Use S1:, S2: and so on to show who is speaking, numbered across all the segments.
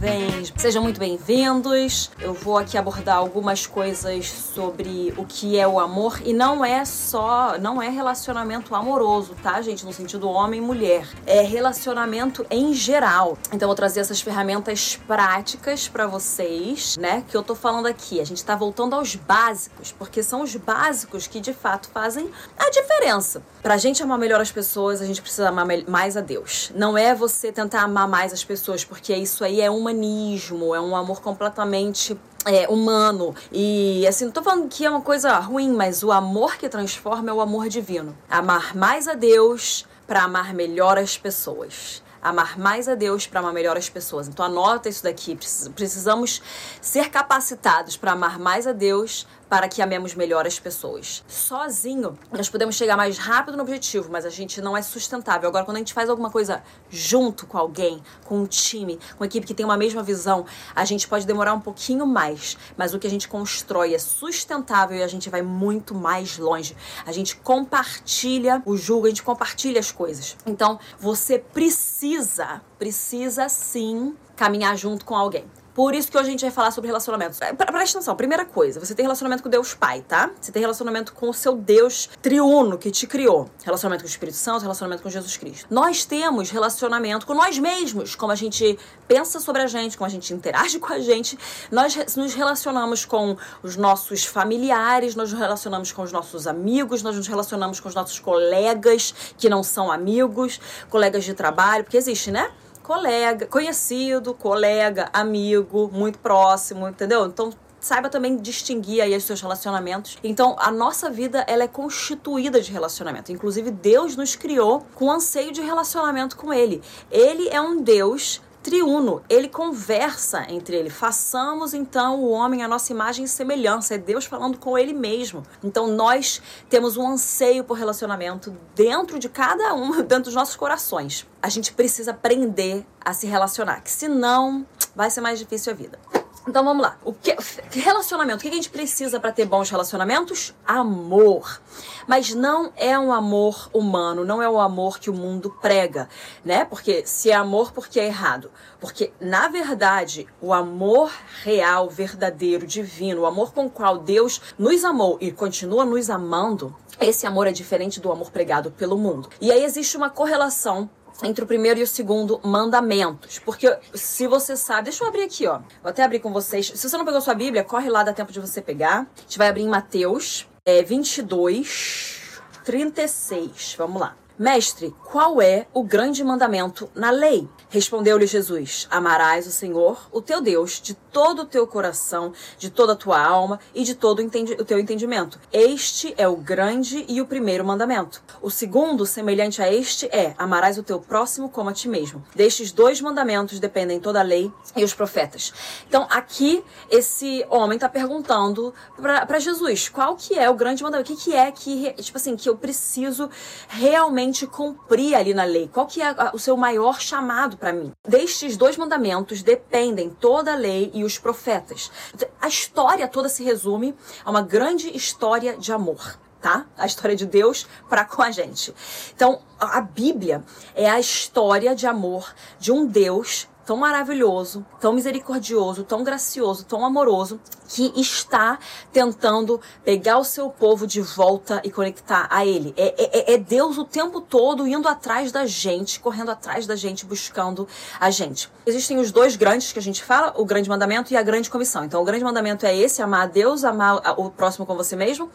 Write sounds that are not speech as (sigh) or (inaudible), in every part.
S1: jovens! Sejam muito bem-vindos. Eu vou aqui abordar algumas coisas sobre o que é o amor e não é só, não é relacionamento amoroso, tá, gente? No sentido homem e mulher. É relacionamento em geral. Então eu vou trazer essas ferramentas práticas para vocês, né? Que eu tô falando aqui. A gente tá voltando aos básicos, porque são os básicos que de fato fazem a diferença. Pra gente amar melhor as pessoas, a gente precisa amar mais a Deus. Não é você tentar amar mais as pessoas, porque isso aí é humanismo, é um amor completamente é, humano. E assim, não tô falando que é uma coisa ruim, mas o amor que transforma é o amor divino. Amar mais a Deus para amar melhor as pessoas amar mais a Deus para amar melhor as pessoas. Então anota isso daqui. Precisamos ser capacitados para amar mais a Deus para que amemos melhor as pessoas. Sozinho, nós podemos chegar mais rápido no objetivo, mas a gente não é sustentável. Agora, quando a gente faz alguma coisa junto com alguém, com um time, com uma equipe que tem uma mesma visão, a gente pode demorar um pouquinho mais, mas o que a gente constrói é sustentável e a gente vai muito mais longe. A gente compartilha o julgo, a gente compartilha as coisas. Então, você precisa, precisa sim caminhar junto com alguém. Por isso que hoje a gente vai falar sobre relacionamentos. É, presta atenção, primeira coisa, você tem relacionamento com Deus Pai, tá? Você tem relacionamento com o seu Deus triuno que te criou. Relacionamento com o Espírito Santo, relacionamento com Jesus Cristo. Nós temos relacionamento com nós mesmos, como a gente pensa sobre a gente, como a gente interage com a gente. Nós nos relacionamos com os nossos familiares, nós nos relacionamos com os nossos amigos, nós nos relacionamos com os nossos colegas que não são amigos, colegas de trabalho, porque existe, né? Colega, conhecido, colega, amigo, muito próximo, entendeu? Então saiba também distinguir aí os seus relacionamentos. Então, a nossa vida ela é constituída de relacionamento. Inclusive, Deus nos criou com anseio de relacionamento com ele. Ele é um Deus triuno, ele conversa entre ele. Façamos então o homem a nossa imagem e semelhança, é Deus falando com ele mesmo. Então nós temos um anseio por relacionamento dentro de cada um, (laughs) dentro dos nossos corações. A gente precisa aprender a se relacionar, que senão vai ser mais difícil a vida. Então vamos lá. O que relacionamento? O que a gente precisa para ter bons relacionamentos? Amor. Mas não é um amor humano, não é o amor que o mundo prega, né? Porque se é amor, porque é errado? Porque na verdade, o amor real, verdadeiro, divino, o amor com o qual Deus nos amou e continua nos amando, esse amor é diferente do amor pregado pelo mundo. E aí existe uma correlação entre o primeiro e o segundo mandamentos. Porque se você sabe, deixa eu abrir aqui, ó. Vou até abrir com vocês. Se você não pegou sua Bíblia, corre lá, dá tempo de você pegar. A gente vai abrir em Mateus é, 22, 36. Vamos lá. Mestre, qual é o grande mandamento na lei? Respondeu-lhe Jesus: Amarás o Senhor, o teu Deus, de todo o teu coração, de toda a tua alma e de todo o teu entendimento. Este é o grande e o primeiro mandamento. O segundo, semelhante a este, é: Amarás o teu próximo como a ti mesmo. Destes dois mandamentos dependem toda a lei e os profetas. Então, aqui, esse homem está perguntando para Jesus: qual que é o grande mandamento? O que, que é que, tipo assim, que eu preciso realmente realmente cumprir ali na lei? Qual que é o seu maior chamado para mim? Destes dois mandamentos dependem toda a lei e os profetas. A história toda se resume a uma grande história de amor. Tá? A história de Deus para com a gente. Então, a Bíblia é a história de amor de um Deus tão maravilhoso, tão misericordioso, tão gracioso, tão amoroso, que está tentando pegar o seu povo de volta e conectar a Ele. É, é, é, Deus o tempo todo indo atrás da gente, correndo atrás da gente, buscando a gente. Existem os dois grandes que a gente fala, o grande mandamento e a grande comissão. Então, o grande mandamento é esse, amar a Deus, amar o próximo com você mesmo,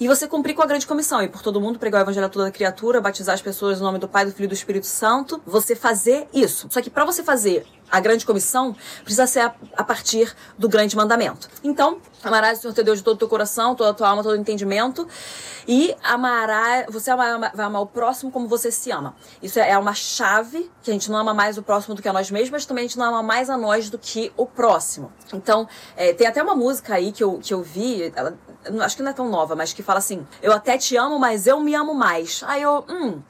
S1: e você cumprir com a grande comissão, e por todo mundo pregar o evangelho a toda criatura, batizar as pessoas no nome do Pai, do Filho e do Espírito Santo, você fazer isso. Só que para você fazer a grande comissão precisa ser a, a, partir do grande mandamento. Então, amarás o Senhor teu Deus de todo o teu coração, toda a tua alma, todo o entendimento. E amará, você vai amar o próximo como você se ama. Isso é uma chave, que a gente não ama mais o próximo do que a nós mesmos, mas também a gente não ama mais a nós do que o próximo. Então, é, tem até uma música aí que eu, que eu vi, ela, acho que não é tão nova, mas que fala assim: Eu até te amo, mas eu me amo mais. Aí eu, hum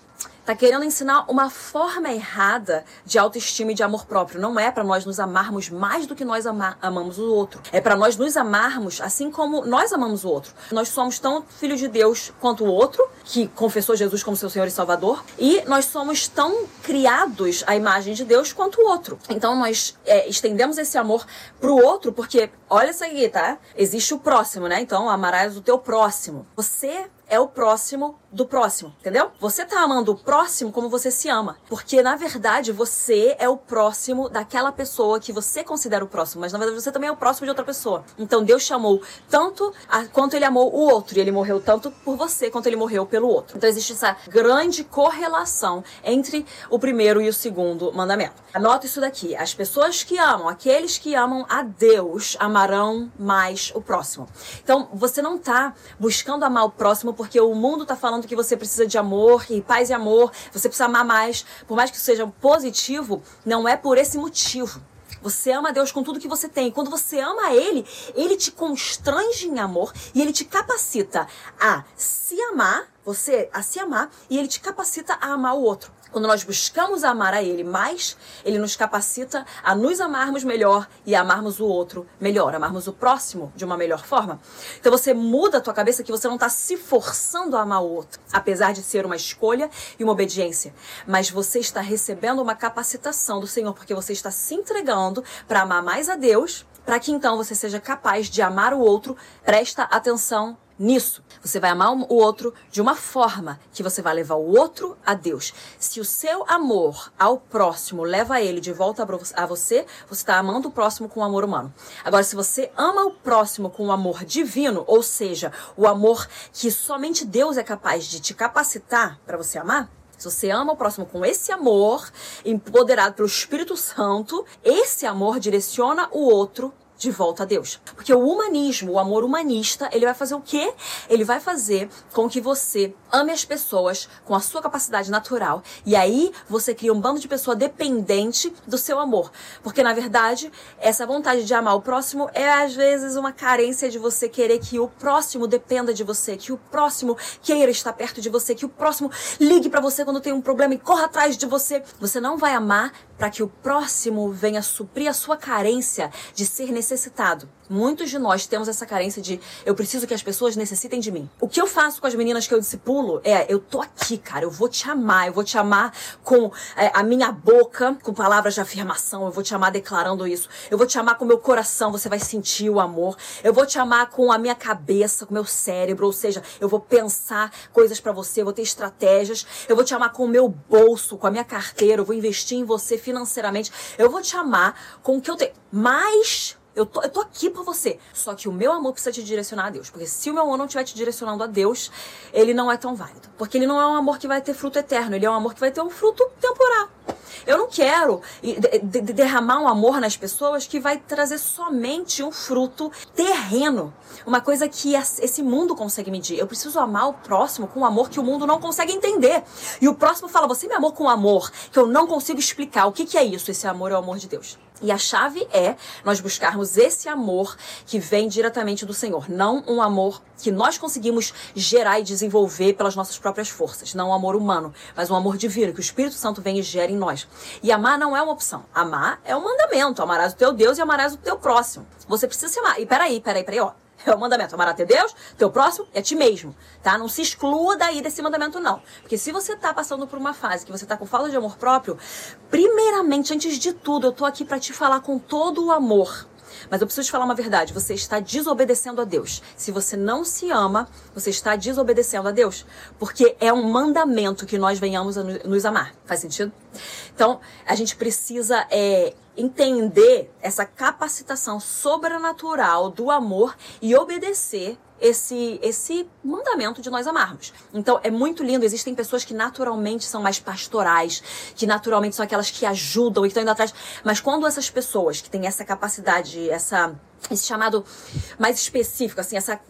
S1: tá querendo ensinar uma forma errada de autoestima e de amor próprio. Não é para nós nos amarmos mais do que nós ama amamos o outro. É para nós nos amarmos assim como nós amamos o outro. Nós somos tão filhos de Deus quanto o outro, que confessou Jesus como seu Senhor e Salvador, e nós somos tão criados à imagem de Deus quanto o outro. Então nós é, estendemos esse amor pro outro, porque olha isso aqui, tá? Existe o próximo, né? Então amarás o teu próximo. Você é o próximo do próximo, entendeu? Você tá amando o próximo como você se ama, porque na verdade você é o próximo daquela pessoa que você considera o próximo, mas na verdade você também é o próximo de outra pessoa. Então Deus chamou tanto a, quanto ele amou o outro, e ele morreu tanto por você quanto ele morreu pelo outro. Então existe essa grande correlação entre o primeiro e o segundo mandamento. Anota isso daqui: as pessoas que amam, aqueles que amam a Deus, amarão mais o próximo. Então você não tá buscando amar o próximo porque o mundo está falando que você precisa de amor e paz e amor, você precisa amar mais. Por mais que isso seja positivo, não é por esse motivo. Você ama Deus com tudo que você tem. Quando você ama Ele, Ele te constrange em amor e Ele te capacita a se amar, você a se amar, e Ele te capacita a amar o outro. Quando nós buscamos amar a Ele mais, Ele nos capacita a nos amarmos melhor e amarmos o outro melhor, amarmos o próximo de uma melhor forma. Então você muda a tua cabeça que você não está se forçando a amar o outro, apesar de ser uma escolha e uma obediência. Mas você está recebendo uma capacitação do Senhor, porque você está se entregando para amar mais a Deus, para que então você seja capaz de amar o outro. Presta atenção nisso. Você vai amar o outro de uma forma que você vai levar o outro a Deus. Se o seu amor ao próximo leva ele de volta a você, você está amando o próximo com o amor humano. Agora, se você ama o próximo com o amor divino, ou seja, o amor que somente Deus é capaz de te capacitar para você amar, se você ama o próximo com esse amor, empoderado pelo Espírito Santo, esse amor direciona o outro de volta a Deus. Porque o humanismo, o amor humanista, ele vai fazer o quê? Ele vai fazer com que você ame as pessoas com a sua capacidade natural. E aí você cria um bando de pessoa dependente do seu amor. Porque na verdade, essa vontade de amar o próximo é às vezes uma carência de você querer que o próximo dependa de você, que o próximo queira estar perto de você, que o próximo ligue para você quando tem um problema e corra atrás de você. Você não vai amar para que o próximo venha suprir a sua carência de ser necessitado. Muitos de nós temos essa carência de eu preciso que as pessoas necessitem de mim. O que eu faço com as meninas que eu discipulo é eu tô aqui, cara, eu vou te amar, eu vou te amar com é, a minha boca, com palavras de afirmação, eu vou te amar declarando isso. Eu vou te amar com o meu coração, você vai sentir o amor. Eu vou te amar com a minha cabeça, com o meu cérebro, ou seja, eu vou pensar coisas para você, eu vou ter estratégias. Eu vou te amar com o meu bolso, com a minha carteira, eu vou investir em você financeiramente. Eu vou te amar com o que eu tenho. Mas eu tô, eu tô aqui por você. Só que o meu amor precisa te direcionar a Deus. Porque se o meu amor não estiver te direcionando a Deus, ele não é tão válido. Porque ele não é um amor que vai ter fruto eterno. Ele é um amor que vai ter um fruto temporal. Eu não quero derramar um amor nas pessoas que vai trazer somente um fruto terreno. Uma coisa que esse mundo consegue medir. Eu preciso amar o próximo com um amor que o mundo não consegue entender. E o próximo fala: Você me amou com um amor que eu não consigo explicar. O que, que é isso? Esse amor é o amor de Deus. E a chave é nós buscarmos esse amor que vem diretamente do Senhor, não um amor que nós conseguimos gerar e desenvolver pelas nossas próprias forças, não um amor humano, mas um amor divino que o Espírito Santo vem e gera em nós. E amar não é uma opção. Amar é um mandamento. Amarás o teu Deus e amarás o teu próximo. Você precisa se amar. E peraí, peraí, peraí, ó. É o mandamento. Amar a teu Deus, teu próximo a ti mesmo. Tá? Não se exclua daí desse mandamento, não. Porque se você tá passando por uma fase que você tá com falta de amor próprio, primeiramente, antes de tudo, eu tô aqui para te falar com todo o amor. Mas eu preciso te falar uma verdade: você está desobedecendo a Deus. Se você não se ama, você está desobedecendo a Deus. Porque é um mandamento que nós venhamos a nos amar. Faz sentido? Então, a gente precisa é, entender essa capacitação sobrenatural do amor e obedecer esse esse mandamento de nós amarmos. Então é muito lindo, existem pessoas que naturalmente são mais pastorais, que naturalmente são aquelas que ajudam e estão indo atrás, mas quando essas pessoas que têm essa capacidade, essa esse chamado mais específico, assim, essa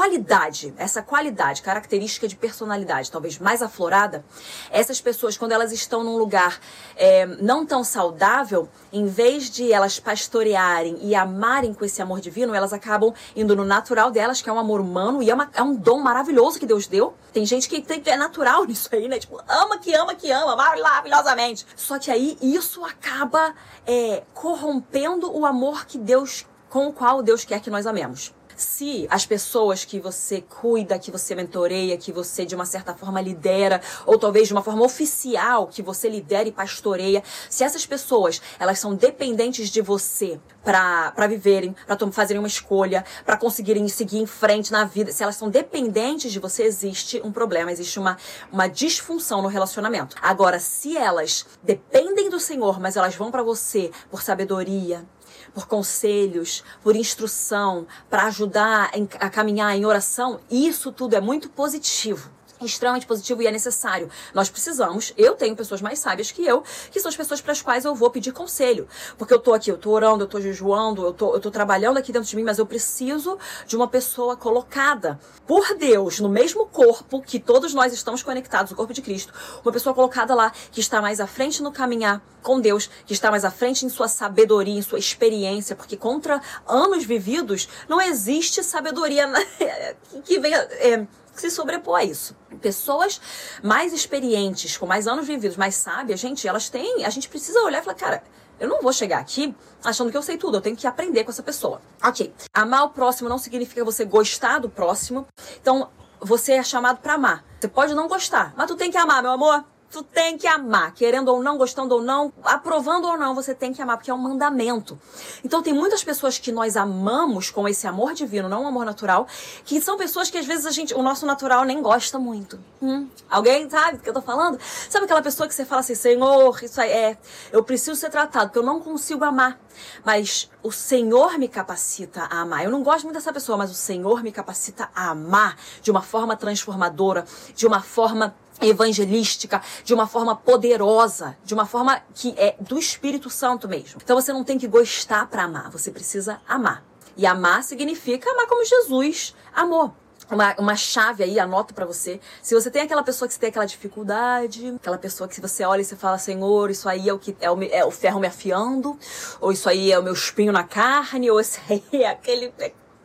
S1: qualidade, essa qualidade, característica de personalidade, talvez mais aflorada, essas pessoas, quando elas estão num lugar é, não tão saudável, em vez de elas pastorearem e amarem com esse amor divino, elas acabam indo no natural delas, que é um amor humano e é, uma, é um dom maravilhoso que Deus deu. Tem gente que tem, é natural nisso aí, né? Tipo, ama que ama que ama, maravilhosamente. Só que aí isso acaba é, corrompendo o amor que Deus, com o qual Deus quer que nós amemos se as pessoas que você cuida, que você mentoreia, que você de uma certa forma lidera, ou talvez de uma forma oficial que você lidera e pastoreia, se essas pessoas elas são dependentes de você para viverem, para fazerem uma escolha, para conseguirem seguir em frente na vida, se elas são dependentes de você, existe um problema, existe uma, uma disfunção no relacionamento. Agora, se elas dependem do Senhor, mas elas vão para você por sabedoria, por conselhos, por instrução, para ajudar a caminhar em oração, isso tudo é muito positivo extremamente positivo e é necessário. Nós precisamos, eu tenho pessoas mais sábias que eu, que são as pessoas para as quais eu vou pedir conselho. Porque eu tô aqui, eu tô orando, eu tô jejuando, eu tô, eu tô trabalhando aqui dentro de mim, mas eu preciso de uma pessoa colocada por Deus, no mesmo corpo que todos nós estamos conectados, o corpo de Cristo. Uma pessoa colocada lá que está mais à frente no caminhar com Deus, que está mais à frente em sua sabedoria, em sua experiência, porque contra anos vividos não existe sabedoria (laughs) que venha. É, se sobrepor a isso. Pessoas mais experientes, com mais anos vividos, mais sábias, gente, elas têm. A gente precisa olhar e falar, cara, eu não vou chegar aqui achando que eu sei tudo, eu tenho que aprender com essa pessoa. Ok. Amar o próximo não significa você gostar do próximo. Então, você é chamado para amar. Você pode não gostar, mas tu tem que amar, meu amor tu tem que amar, querendo ou não, gostando ou não, aprovando ou não, você tem que amar, porque é um mandamento. Então tem muitas pessoas que nós amamos com esse amor divino, não um amor natural, que são pessoas que às vezes a gente, o nosso natural nem gosta muito. Hum? Alguém sabe do que eu tô falando? Sabe aquela pessoa que você fala assim, Senhor, isso aí é, eu preciso ser tratado, porque eu não consigo amar. Mas o Senhor me capacita a amar. Eu não gosto muito dessa pessoa, mas o Senhor me capacita a amar de uma forma transformadora, de uma forma evangelística, de uma forma poderosa, de uma forma que é do Espírito Santo mesmo. Então você não tem que gostar para amar, você precisa amar. E amar significa amar como Jesus amou. Uma, uma chave aí, anota para você. Se você tem aquela pessoa que você tem aquela dificuldade, aquela pessoa que você olha e você fala, Senhor, isso aí é o que é o, é o ferro me afiando, ou isso aí é o meu espinho na carne, ou isso (laughs) aí é aquele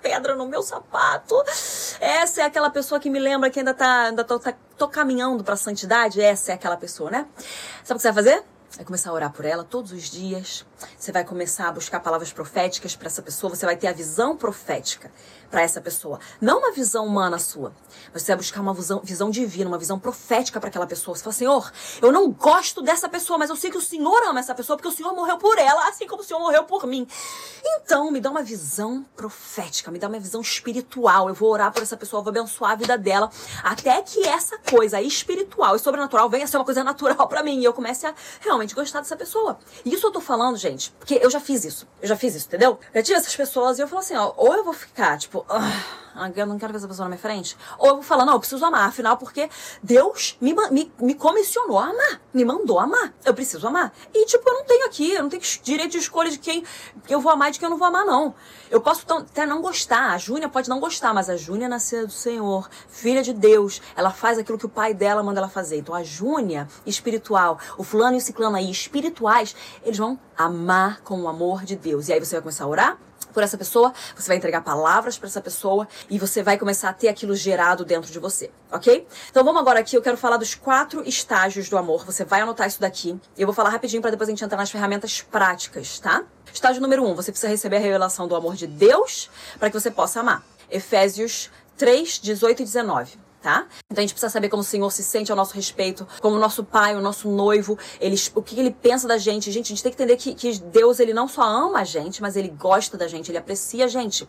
S1: pedra no meu sapato. Essa é aquela pessoa que me lembra que ainda tá, ainda tô, tá, tô caminhando santidade. Essa é aquela pessoa, né? Sabe o que você vai fazer? Vai começar a orar por ela todos os dias. Você vai começar a buscar palavras proféticas para essa pessoa. Você vai ter a visão profética para essa pessoa. Não uma visão humana sua, mas você vai buscar uma visão, visão divina, uma visão profética para aquela pessoa. Você fala, Senhor, eu não gosto dessa pessoa, mas eu sei que o Senhor ama essa pessoa porque o Senhor morreu por ela, assim como o Senhor morreu por mim. Então, me dá uma visão profética, me dá uma visão espiritual. Eu vou orar por essa pessoa, vou abençoar a vida dela, até que essa coisa espiritual e sobrenatural venha a ser uma coisa natural para mim e eu comece a realmente gostar dessa pessoa. E isso eu tô falando, gente, porque eu já fiz isso. Eu já fiz isso, entendeu? Eu tive essas pessoas e eu falo assim, ó, ou eu vou ficar, tipo, ah, eu não quero ver essa pessoa na minha frente. Ou eu vou falar, não, eu preciso amar, afinal, porque Deus me, me, me comissionou a amar, me mandou amar. Eu preciso amar. E, tipo, eu não tenho aqui, eu não tenho direito de escolha de quem eu vou amar e de quem eu não vou amar, não. Eu posso até não gostar, a Júnia pode não gostar, mas a Júnia nasceu do Senhor, filha de Deus, ela faz aquilo que o pai dela manda ela fazer. Então, a Júnia espiritual, o fulano e o ciclano aí espirituais, eles vão amar com o amor de Deus. E aí você vai começar a orar por essa pessoa, você vai entregar palavras para essa pessoa e você vai começar a ter aquilo gerado dentro de você, ok? Então vamos agora aqui, eu quero falar dos quatro estágios do amor. Você vai anotar isso daqui. Eu vou falar rapidinho para depois a gente entrar nas ferramentas práticas, tá? Estágio número um, você precisa receber a revelação do amor de Deus para que você possa amar. Efésios 3, 18 e 19 tá? Então a gente precisa saber como o Senhor se sente ao nosso respeito, como o nosso pai, o nosso noivo, ele, o que ele pensa da gente. Gente, a gente tem que entender que, que Deus, ele não só ama a gente, mas ele gosta da gente, ele aprecia a gente.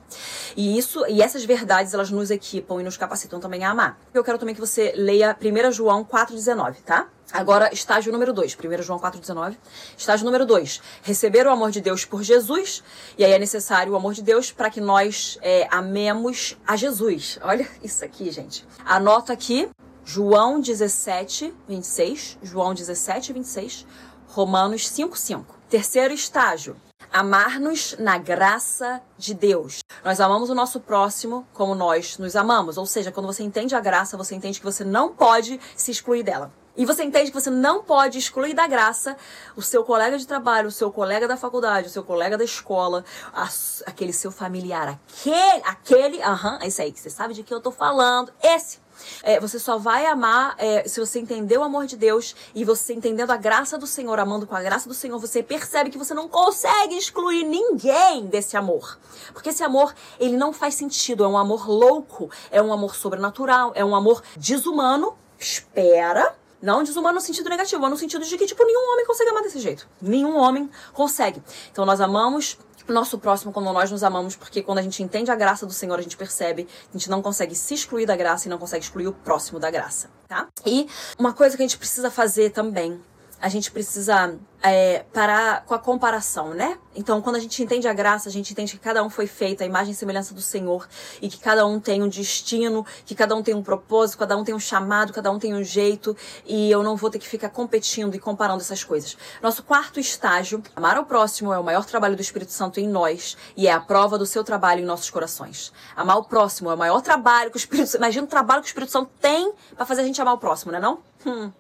S1: E isso, e essas verdades, elas nos equipam e nos capacitam também a amar. Eu quero também que você leia 1 João 4,19, tá? Agora, estágio número 2, 1 João 4,19. Estágio número 2, receber o amor de Deus por Jesus. E aí é necessário o amor de Deus para que nós é, amemos a Jesus. Olha isso aqui, gente. Anota aqui, João 17, 26. João 17, 26. Romanos 5, 5. Terceiro estágio, amar-nos na graça de Deus. Nós amamos o nosso próximo como nós nos amamos. Ou seja, quando você entende a graça, você entende que você não pode se excluir dela. E você entende que você não pode excluir da graça o seu colega de trabalho, o seu colega da faculdade, o seu colega da escola, a, aquele seu familiar, aquele, aquele, aham, uh esse aí que você sabe de que eu tô falando, esse. É, você só vai amar é, se você entender o amor de Deus e você entendendo a graça do Senhor, amando com a graça do Senhor, você percebe que você não consegue excluir ninguém desse amor. Porque esse amor, ele não faz sentido. É um amor louco, é um amor sobrenatural, é um amor desumano. Espera, não desumano no sentido negativo, no sentido de que, tipo, nenhum homem consegue amar desse jeito. Nenhum homem consegue. Então nós amamos nosso próximo quando nós nos amamos, porque quando a gente entende a graça do Senhor, a gente percebe a gente não consegue se excluir da graça e não consegue excluir o próximo da graça, tá? E uma coisa que a gente precisa fazer também, a gente precisa é, parar com a comparação, né? Então, quando a gente entende a graça, a gente entende que cada um foi feito à imagem e semelhança do Senhor e que cada um tem um destino, que cada um tem um propósito, cada um tem um chamado, cada um tem um jeito e eu não vou ter que ficar competindo e comparando essas coisas. Nosso quarto estágio, amar ao próximo, é o maior trabalho do Espírito Santo em nós e é a prova do seu trabalho em nossos corações. Amar o próximo é o maior trabalho que o Espírito Santo, imagina o trabalho que o Espírito Santo tem para fazer a gente amar o próximo, né não? Hum.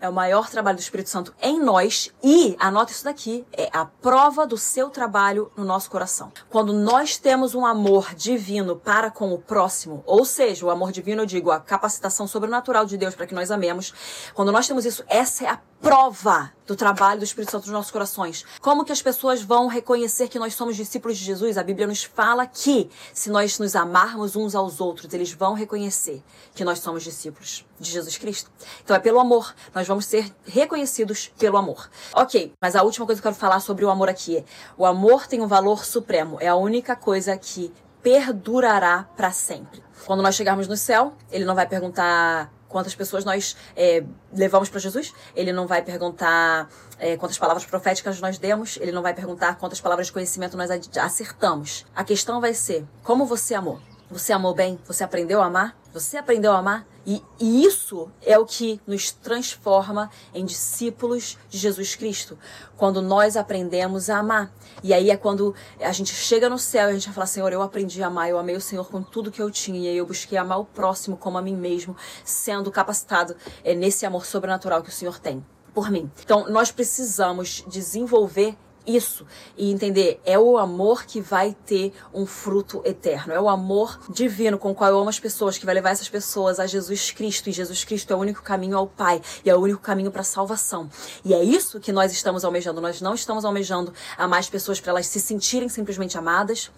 S1: É o maior trabalho do Espírito Santo em nós e, anota isso daqui, é a prova do seu trabalho no nosso coração. Quando nós temos um amor divino para com o próximo, ou seja, o amor divino, eu digo, a capacitação sobrenatural de Deus para que nós amemos, quando nós temos isso, essa é a prova do trabalho do Espírito Santo nos nossos corações. Como que as pessoas vão reconhecer que nós somos discípulos de Jesus? A Bíblia nos fala que se nós nos amarmos uns aos outros, eles vão reconhecer que nós somos discípulos de Jesus Cristo. Então é pelo amor. Nós vamos ser reconhecidos pelo amor. Ok, mas a última coisa que eu quero falar sobre o amor aqui é: o amor tem um valor supremo. É a única coisa que perdurará para sempre. Quando nós chegarmos no céu, ele não vai perguntar quantas pessoas nós é, levamos para Jesus. Ele não vai perguntar é, quantas palavras proféticas nós demos. Ele não vai perguntar quantas palavras de conhecimento nós acertamos. A questão vai ser como você amou. Você amou bem? Você aprendeu a amar? Você aprendeu a amar? E, isso é o que nos transforma em discípulos de Jesus Cristo. Quando nós aprendemos a amar. E aí é quando a gente chega no céu e a gente vai falar: Senhor, eu aprendi a amar, eu amei o Senhor com tudo que eu tinha. E aí eu busquei amar o próximo como a mim mesmo, sendo capacitado é, nesse amor sobrenatural que o Senhor tem por mim. Então, nós precisamos desenvolver isso e entender é o amor que vai ter um fruto eterno. É o amor divino com o qual eu amo as pessoas que vai levar essas pessoas a Jesus Cristo. E Jesus Cristo é o único caminho ao Pai e é o único caminho para a salvação. E é isso que nós estamos almejando. Nós não estamos almejando a mais pessoas para elas se sentirem simplesmente amadas.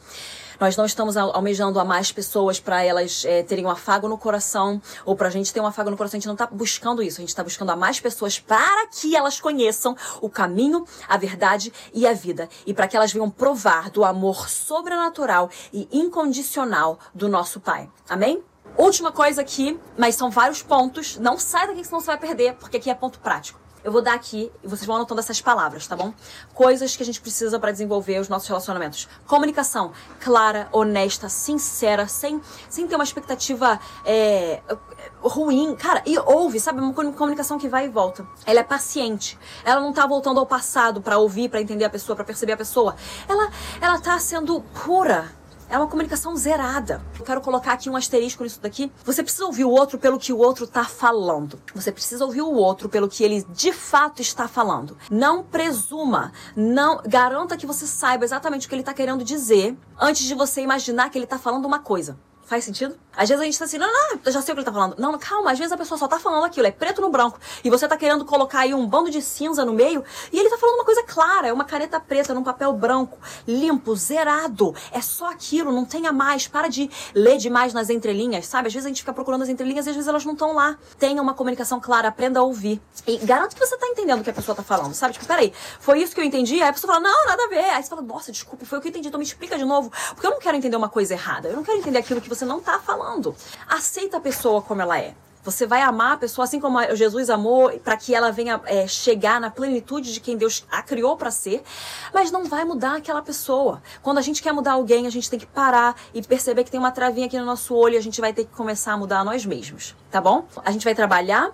S1: Nós não estamos almejando a mais pessoas para elas é, terem um afago no coração ou para a gente ter um afago no coração. A gente não está buscando isso. A gente está buscando a mais pessoas para que elas conheçam o caminho, a verdade e a vida. E para que elas venham provar do amor sobrenatural e incondicional do nosso Pai. Amém? Última coisa aqui, mas são vários pontos. Não sai daqui senão você vai perder, porque aqui é ponto prático. Eu vou dar aqui e vocês vão anotando essas palavras, tá bom? Coisas que a gente precisa para desenvolver os nossos relacionamentos. Comunicação clara, honesta, sincera, sem, sem ter uma expectativa é, ruim. Cara, e ouve, sabe? Uma comunicação que vai e volta. Ela é paciente. Ela não tá voltando ao passado para ouvir, para entender a pessoa, para perceber a pessoa. Ela, ela tá sendo pura é uma comunicação zerada. Eu quero colocar aqui um asterisco nisso daqui. Você precisa ouvir o outro pelo que o outro está falando. Você precisa ouvir o outro pelo que ele de fato está falando. Não presuma, não garanta que você saiba exatamente o que ele está querendo dizer antes de você imaginar que ele está falando uma coisa. Faz sentido? Às vezes a gente tá assim, não, não, eu já sei o que ele tá falando. Não, calma, às vezes a pessoa só tá falando aquilo, é preto no branco. E você tá querendo colocar aí um bando de cinza no meio e ele tá falando uma coisa clara, é uma caneta preta num papel branco, limpo, zerado. É só aquilo, não tenha mais. Para de ler demais nas entrelinhas, sabe? Às vezes a gente fica procurando as entrelinhas e às vezes elas não estão lá. Tenha uma comunicação clara, aprenda a ouvir. E garanto que você tá entendendo o que a pessoa tá falando, sabe? Tipo, peraí, foi isso que eu entendi? Aí a pessoa fala, não, nada a ver. Aí você fala, nossa, desculpa, foi o que eu entendi, então me explica de novo. Porque eu não quero entender uma coisa errada. Eu não quero entender aquilo que você não tá falando. Aceita a pessoa como ela é. Você vai amar a pessoa assim como Jesus amou, para que ela venha é, chegar na plenitude de quem Deus a criou para ser, mas não vai mudar aquela pessoa. Quando a gente quer mudar alguém, a gente tem que parar e perceber que tem uma travinha aqui no nosso olho e a gente vai ter que começar a mudar nós mesmos, tá bom? A gente vai trabalhar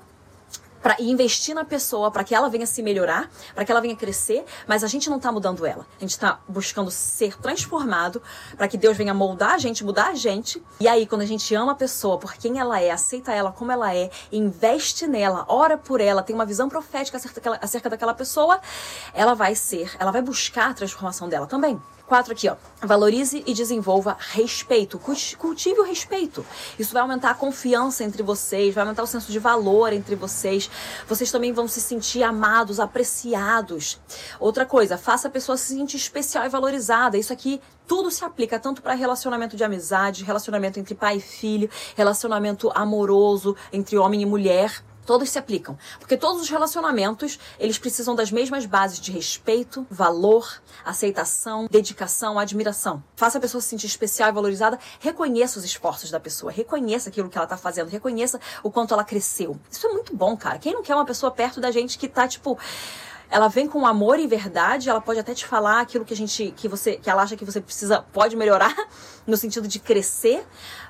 S1: para investir na pessoa, para que ela venha se melhorar, para que ela venha crescer, mas a gente não tá mudando ela. A gente tá buscando ser transformado para que Deus venha moldar a gente, mudar a gente. E aí, quando a gente ama a pessoa por quem ela é, aceita ela como ela é, investe nela, ora por ela, tem uma visão profética acerca daquela, acerca daquela pessoa, ela vai ser, ela vai buscar a transformação dela também. Quatro aqui, ó. Valorize e desenvolva respeito. Cultive o respeito. Isso vai aumentar a confiança entre vocês, vai aumentar o senso de valor entre vocês. Vocês também vão se sentir amados, apreciados. Outra coisa, faça a pessoa se sentir especial e valorizada. Isso aqui tudo se aplica tanto para relacionamento de amizade, relacionamento entre pai e filho, relacionamento amoroso entre homem e mulher. Todos se aplicam, porque todos os relacionamentos, eles precisam das mesmas bases de respeito, valor, aceitação, dedicação, admiração. Faça a pessoa se sentir especial e valorizada, reconheça os esforços da pessoa, reconheça aquilo que ela tá fazendo, reconheça o quanto ela cresceu. Isso é muito bom, cara. Quem não quer uma pessoa perto da gente que tá tipo ela vem com amor e verdade, ela pode até te falar aquilo que a gente que você que ela acha que você precisa pode melhorar (laughs) no sentido de crescer,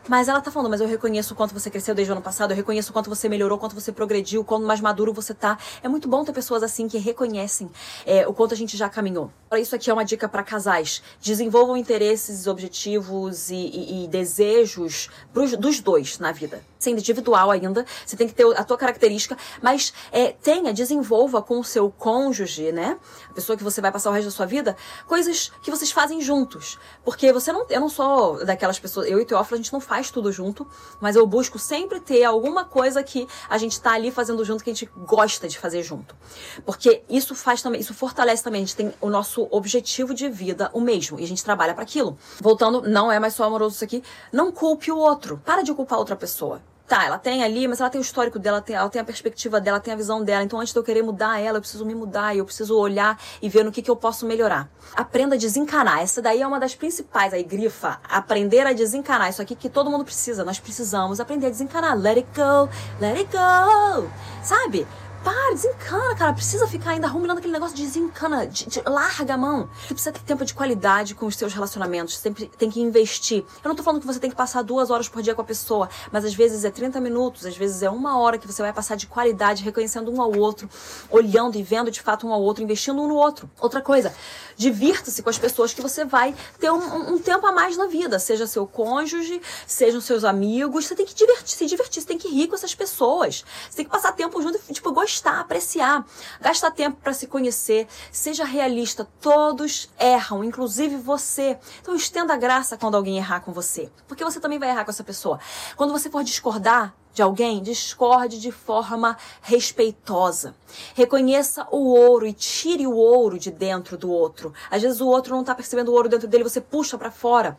S1: mas ela tá falando, mas eu reconheço o quanto você cresceu desde o ano passado, eu reconheço o quanto você melhorou, o quanto você progrediu, o quanto mais maduro você tá. É muito bom ter pessoas assim que reconhecem é, o quanto a gente já caminhou. Isso aqui é uma dica para casais. Desenvolvam interesses, objetivos e, e, e desejos pros, dos dois na vida. Sendo individual ainda, você tem que ter a tua característica, mas é, tenha, desenvolva com o seu cônjuge, né? A pessoa que você vai passar o resto da sua vida, coisas que vocês fazem juntos. Porque você não, eu não sou daquelas pessoas, eu e Teófilo, a gente não faz faz tudo junto, mas eu busco sempre ter alguma coisa que a gente tá ali fazendo junto que a gente gosta de fazer junto. Porque isso faz também, isso fortalece também, a gente tem o nosso objetivo de vida o mesmo e a gente trabalha para aquilo. Voltando, não é mais só amoroso isso aqui, não culpe o outro. Para de culpar outra pessoa tá, ela tem ali, mas ela tem o histórico dela, tem, ela tem a perspectiva dela, tem a visão dela. Então, antes de eu querer mudar ela, eu preciso me mudar, eu preciso olhar e ver no que, que eu posso melhorar. Aprenda a desencanar. Essa daí é uma das principais, aí, grifa. Aprender a desencanar. Isso aqui que todo mundo precisa. Nós precisamos aprender a desencanar. Let it go, let it go. Sabe? Para, desencana, cara. Precisa ficar ainda ruminando aquele negócio de desencana. De, de, larga a mão. Você precisa ter tempo de qualidade com os seus relacionamentos. Você sempre tem que investir. Eu não tô falando que você tem que passar duas horas por dia com a pessoa, mas às vezes é 30 minutos, às vezes é uma hora que você vai passar de qualidade, reconhecendo um ao outro, olhando e vendo de fato um ao outro, investindo um no outro. Outra coisa, divirta-se com as pessoas que você vai ter um, um, tempo a mais na vida, seja seu cônjuge, sejam seus amigos. Você tem que divertir, se divertir, você tem que rir com essas pessoas. Você tem que passar tempo junto e, tipo, gostar gostar, apreciar, gastar tempo para se conhecer, seja realista. Todos erram, inclusive você. Então estenda a graça quando alguém errar com você, porque você também vai errar com essa pessoa. Quando você for discordar, de alguém, discorde de forma respeitosa. Reconheça o ouro e tire o ouro de dentro do outro. Às vezes o outro não está percebendo o ouro dentro dele, você puxa para fora.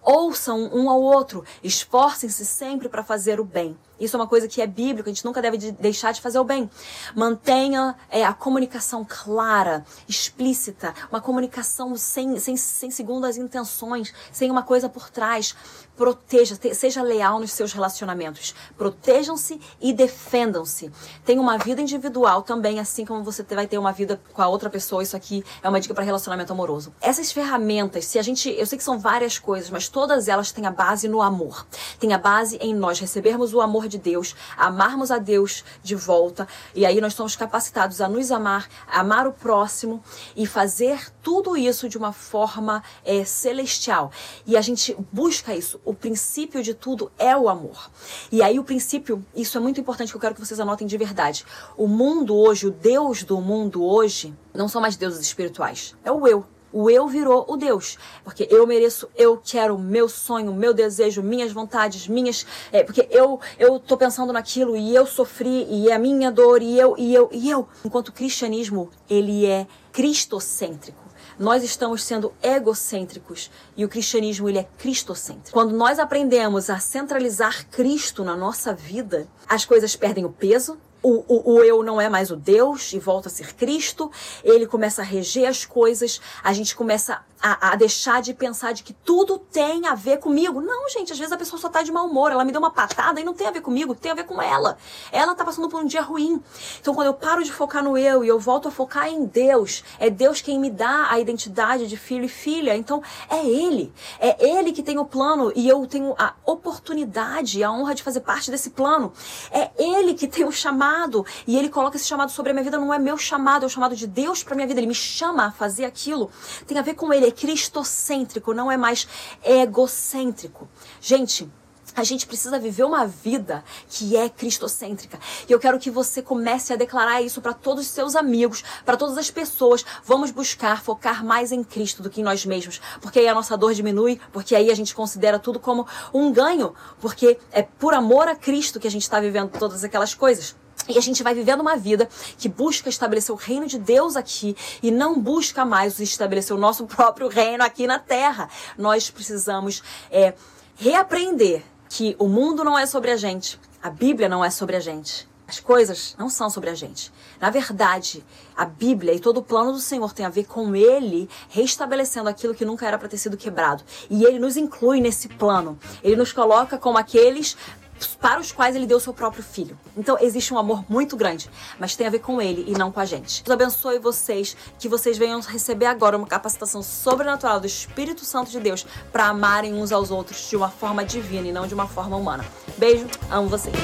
S1: Ouçam um ao outro, esforcem-se sempre para fazer o bem. Isso é uma coisa que é bíblica, a gente nunca deve deixar de fazer o bem. Mantenha é, a comunicação clara, explícita, uma comunicação sem, sem, sem segundas intenções, sem uma coisa por trás. Proteja, seja leal nos seus relacionamentos. Protejam-se e defendam-se. Tenha uma vida individual também, assim como você vai ter uma vida com a outra pessoa. Isso aqui é uma dica para relacionamento amoroso. Essas ferramentas, se a gente, eu sei que são várias coisas, mas todas elas têm a base no amor. Tem a base em nós recebermos o amor de Deus, amarmos a Deus de volta, e aí nós somos capacitados a nos amar, amar o próximo e fazer tudo isso de uma forma é, celestial. E a gente busca isso. O princípio de tudo é o amor. E aí o princípio, isso é muito importante que eu quero que vocês anotem de verdade. O mundo hoje, o Deus do mundo hoje, não são mais deuses espirituais. É o eu. O eu virou o Deus. Porque eu mereço, eu quero, meu sonho, meu desejo, minhas vontades, minhas. É, porque eu, eu tô pensando naquilo e eu sofri, e é a minha dor, e eu, e eu, e eu. Enquanto o cristianismo, ele é cristocêntrico. Nós estamos sendo egocêntricos e o cristianismo ele é cristocêntrico. Quando nós aprendemos a centralizar Cristo na nossa vida, as coisas perdem o peso, o, o, o, eu não é mais o Deus e volta a ser Cristo, ele começa a reger as coisas, a gente começa a, a, deixar de pensar de que tudo tem a ver comigo. Não, gente, às vezes a pessoa só tá de mau humor, ela me deu uma patada e não tem a ver comigo, tem a ver com ela. Ela tá passando por um dia ruim. Então, quando eu paro de focar no eu e eu volto a focar em Deus, é Deus quem me dá a identidade de filho e filha. Então, é Ele. É Ele que tem o plano e eu tenho a oportunidade, a honra de fazer parte desse plano. É Ele que tem o chamado chamado e ele coloca esse chamado sobre a minha vida, não é meu chamado, é o chamado de Deus para minha vida. Ele me chama a fazer aquilo. Tem a ver com ele, é cristocêntrico, não é mais egocêntrico. Gente, a gente precisa viver uma vida que é cristocêntrica. E eu quero que você comece a declarar isso para todos os seus amigos, para todas as pessoas. Vamos buscar focar mais em Cristo do que em nós mesmos, porque aí a nossa dor diminui, porque aí a gente considera tudo como um ganho, porque é por amor a Cristo que a gente está vivendo todas aquelas coisas. E a gente vai vivendo uma vida que busca estabelecer o reino de Deus aqui e não busca mais estabelecer o nosso (laughs) próprio reino aqui na terra. Nós precisamos é, reaprender que o mundo não é sobre a gente, a Bíblia não é sobre a gente. As coisas não são sobre a gente. Na verdade, a Bíblia e todo o plano do Senhor tem a ver com Ele restabelecendo aquilo que nunca era para ter sido quebrado. E Ele nos inclui nesse plano. Ele nos coloca como aqueles para os quais ele deu seu próprio filho. Então existe um amor muito grande, mas tem a ver com ele e não com a gente. Deus abençoe vocês, que vocês venham receber agora uma capacitação sobrenatural do Espírito Santo de Deus para amarem uns aos outros de uma forma divina e não de uma forma humana. Beijo, amo vocês.